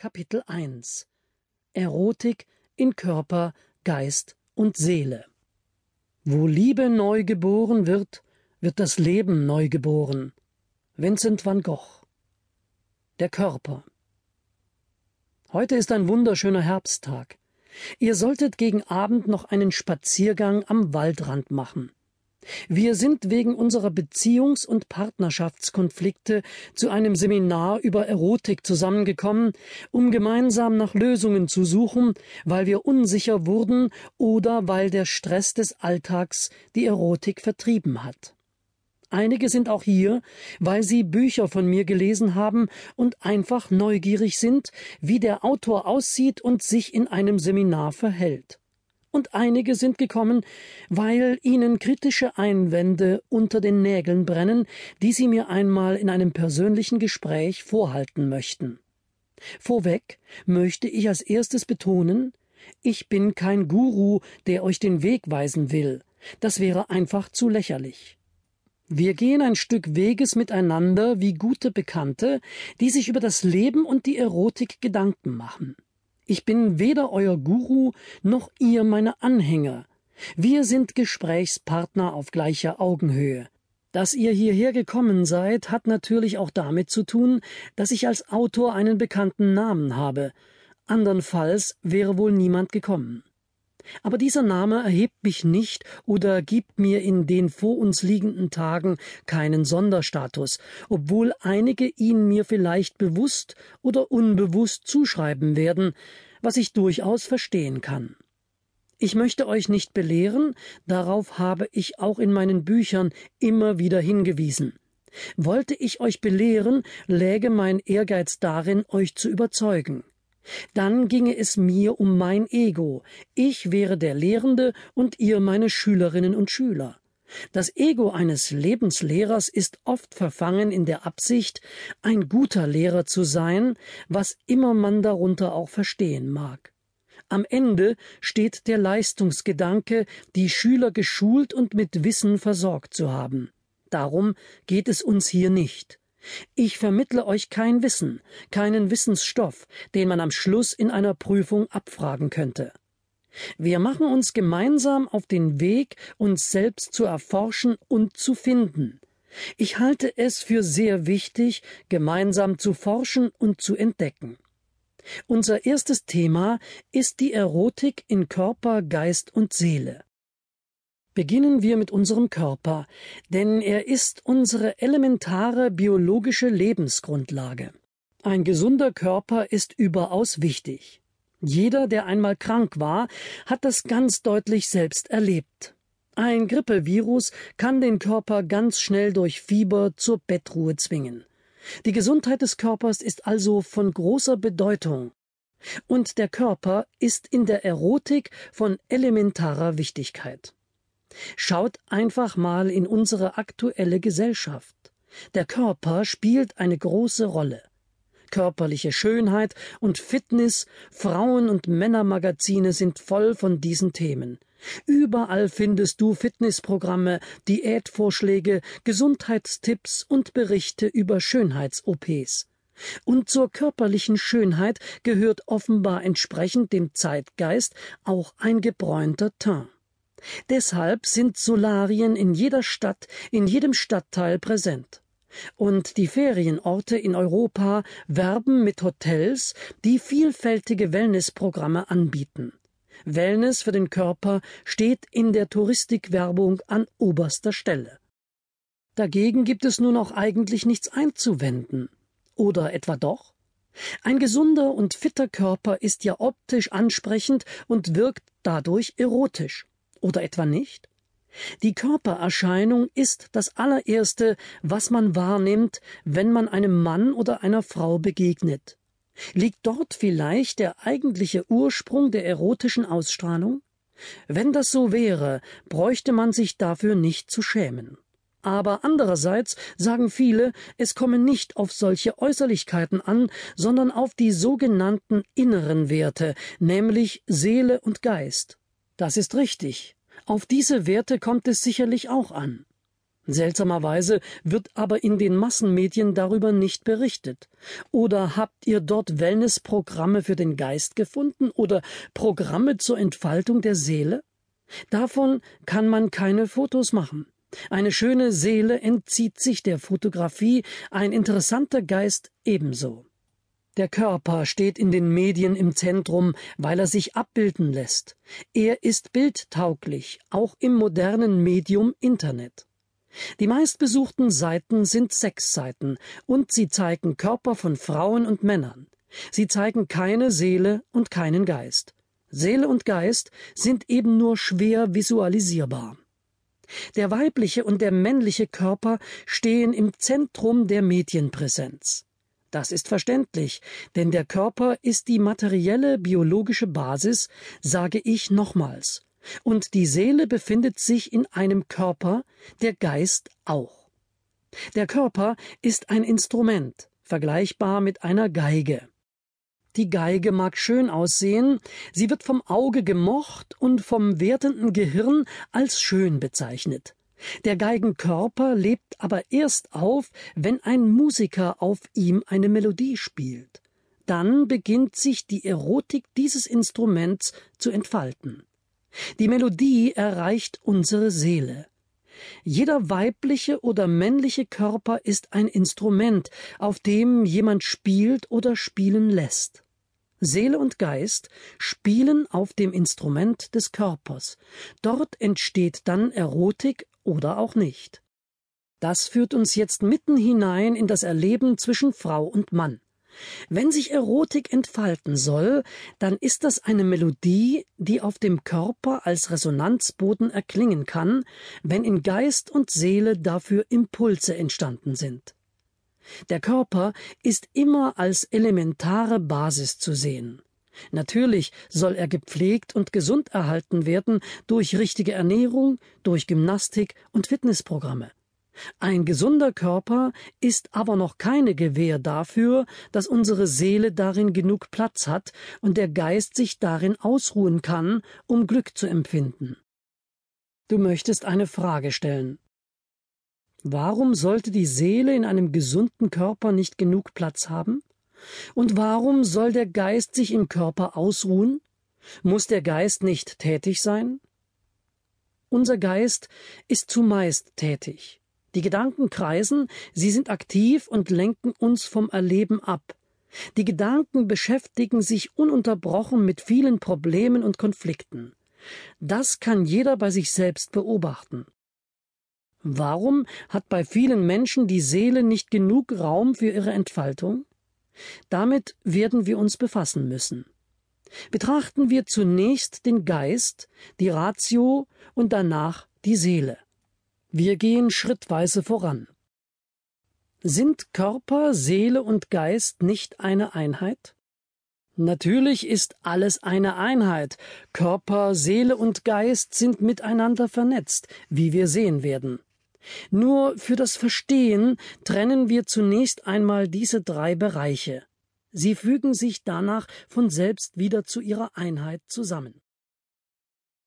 Kapitel 1 Erotik in Körper, Geist und Seele. Wo Liebe neu geboren wird, wird das Leben neu geboren. Vincent van Gogh. Der Körper. Heute ist ein wunderschöner Herbsttag. Ihr solltet gegen Abend noch einen Spaziergang am Waldrand machen. Wir sind wegen unserer Beziehungs- und Partnerschaftskonflikte zu einem Seminar über Erotik zusammengekommen, um gemeinsam nach Lösungen zu suchen, weil wir unsicher wurden oder weil der Stress des Alltags die Erotik vertrieben hat. Einige sind auch hier, weil sie Bücher von mir gelesen haben und einfach neugierig sind, wie der Autor aussieht und sich in einem Seminar verhält und einige sind gekommen, weil ihnen kritische Einwände unter den Nägeln brennen, die sie mir einmal in einem persönlichen Gespräch vorhalten möchten. Vorweg möchte ich als erstes betonen, ich bin kein Guru, der euch den Weg weisen will, das wäre einfach zu lächerlich. Wir gehen ein Stück Weges miteinander wie gute Bekannte, die sich über das Leben und die Erotik Gedanken machen. Ich bin weder euer Guru noch ihr meine Anhänger. Wir sind Gesprächspartner auf gleicher Augenhöhe. Dass ihr hierher gekommen seid, hat natürlich auch damit zu tun, dass ich als Autor einen bekannten Namen habe. Andernfalls wäre wohl niemand gekommen. Aber dieser Name erhebt mich nicht oder gibt mir in den vor uns liegenden Tagen keinen Sonderstatus, obwohl einige ihn mir vielleicht bewusst oder unbewusst zuschreiben werden, was ich durchaus verstehen kann. Ich möchte euch nicht belehren, darauf habe ich auch in meinen Büchern immer wieder hingewiesen. Wollte ich euch belehren, läge mein Ehrgeiz darin, euch zu überzeugen. Dann ginge es mir um mein Ego. Ich wäre der Lehrende und ihr meine Schülerinnen und Schüler. Das Ego eines Lebenslehrers ist oft verfangen in der Absicht, ein guter Lehrer zu sein, was immer man darunter auch verstehen mag. Am Ende steht der Leistungsgedanke, die Schüler geschult und mit Wissen versorgt zu haben. Darum geht es uns hier nicht. Ich vermittle euch kein Wissen, keinen Wissensstoff, den man am Schluss in einer Prüfung abfragen könnte. Wir machen uns gemeinsam auf den Weg, uns selbst zu erforschen und zu finden. Ich halte es für sehr wichtig, gemeinsam zu forschen und zu entdecken. Unser erstes Thema ist die Erotik in Körper, Geist und Seele. Beginnen wir mit unserem Körper, denn er ist unsere elementare biologische Lebensgrundlage. Ein gesunder Körper ist überaus wichtig. Jeder, der einmal krank war, hat das ganz deutlich selbst erlebt. Ein Grippevirus kann den Körper ganz schnell durch Fieber zur Bettruhe zwingen. Die Gesundheit des Körpers ist also von großer Bedeutung. Und der Körper ist in der Erotik von elementarer Wichtigkeit. Schaut einfach mal in unsere aktuelle Gesellschaft. Der Körper spielt eine große Rolle. Körperliche Schönheit und Fitness, Frauen- und Männermagazine sind voll von diesen Themen. Überall findest du Fitnessprogramme, Diätvorschläge, Gesundheitstipps und Berichte über Schönheits-OPs. Und zur körperlichen Schönheit gehört offenbar entsprechend dem Zeitgeist auch ein gebräunter Teint. Deshalb sind Solarien in jeder Stadt, in jedem Stadtteil präsent. Und die Ferienorte in Europa werben mit Hotels, die vielfältige Wellnessprogramme anbieten. Wellness für den Körper steht in der Touristikwerbung an oberster Stelle. Dagegen gibt es nun auch eigentlich nichts einzuwenden. Oder etwa doch? Ein gesunder und fitter Körper ist ja optisch ansprechend und wirkt dadurch erotisch. Oder etwa nicht? Die Körpererscheinung ist das allererste, was man wahrnimmt, wenn man einem Mann oder einer Frau begegnet. Liegt dort vielleicht der eigentliche Ursprung der erotischen Ausstrahlung? Wenn das so wäre, bräuchte man sich dafür nicht zu schämen. Aber andererseits sagen viele, es komme nicht auf solche Äußerlichkeiten an, sondern auf die sogenannten inneren Werte, nämlich Seele und Geist. Das ist richtig. Auf diese Werte kommt es sicherlich auch an. Seltsamerweise wird aber in den Massenmedien darüber nicht berichtet. Oder habt ihr dort Wellnessprogramme für den Geist gefunden oder Programme zur Entfaltung der Seele? Davon kann man keine Fotos machen. Eine schöne Seele entzieht sich der Fotografie, ein interessanter Geist ebenso. Der Körper steht in den Medien im Zentrum, weil er sich abbilden lässt. Er ist bildtauglich, auch im modernen Medium Internet. Die meistbesuchten Seiten sind Sexseiten, und sie zeigen Körper von Frauen und Männern. Sie zeigen keine Seele und keinen Geist. Seele und Geist sind eben nur schwer visualisierbar. Der weibliche und der männliche Körper stehen im Zentrum der Medienpräsenz. Das ist verständlich, denn der Körper ist die materielle biologische Basis, sage ich nochmals, und die Seele befindet sich in einem Körper, der Geist auch. Der Körper ist ein Instrument, vergleichbar mit einer Geige. Die Geige mag schön aussehen, sie wird vom Auge gemocht und vom wertenden Gehirn als schön bezeichnet. Der Geigenkörper lebt aber erst auf, wenn ein Musiker auf ihm eine Melodie spielt. Dann beginnt sich die Erotik dieses Instruments zu entfalten. Die Melodie erreicht unsere Seele. Jeder weibliche oder männliche Körper ist ein Instrument, auf dem jemand spielt oder spielen lässt. Seele und Geist spielen auf dem Instrument des Körpers. Dort entsteht dann Erotik oder auch nicht. Das führt uns jetzt mitten hinein in das Erleben zwischen Frau und Mann. Wenn sich Erotik entfalten soll, dann ist das eine Melodie, die auf dem Körper als Resonanzboden erklingen kann, wenn in Geist und Seele dafür Impulse entstanden sind. Der Körper ist immer als elementare Basis zu sehen. Natürlich soll er gepflegt und gesund erhalten werden durch richtige Ernährung, durch Gymnastik und Fitnessprogramme. Ein gesunder Körper ist aber noch keine Gewähr dafür, dass unsere Seele darin genug Platz hat und der Geist sich darin ausruhen kann, um Glück zu empfinden. Du möchtest eine Frage stellen. Warum sollte die Seele in einem gesunden Körper nicht genug Platz haben? Und warum soll der Geist sich im Körper ausruhen? Muss der Geist nicht tätig sein? Unser Geist ist zumeist tätig. Die Gedanken kreisen, sie sind aktiv und lenken uns vom Erleben ab. Die Gedanken beschäftigen sich ununterbrochen mit vielen Problemen und Konflikten. Das kann jeder bei sich selbst beobachten. Warum hat bei vielen Menschen die Seele nicht genug Raum für ihre Entfaltung? Damit werden wir uns befassen müssen. Betrachten wir zunächst den Geist, die Ratio und danach die Seele. Wir gehen schrittweise voran. Sind Körper, Seele und Geist nicht eine Einheit? Natürlich ist alles eine Einheit. Körper, Seele und Geist sind miteinander vernetzt, wie wir sehen werden. Nur für das Verstehen trennen wir zunächst einmal diese drei Bereiche. Sie fügen sich danach von selbst wieder zu ihrer Einheit zusammen.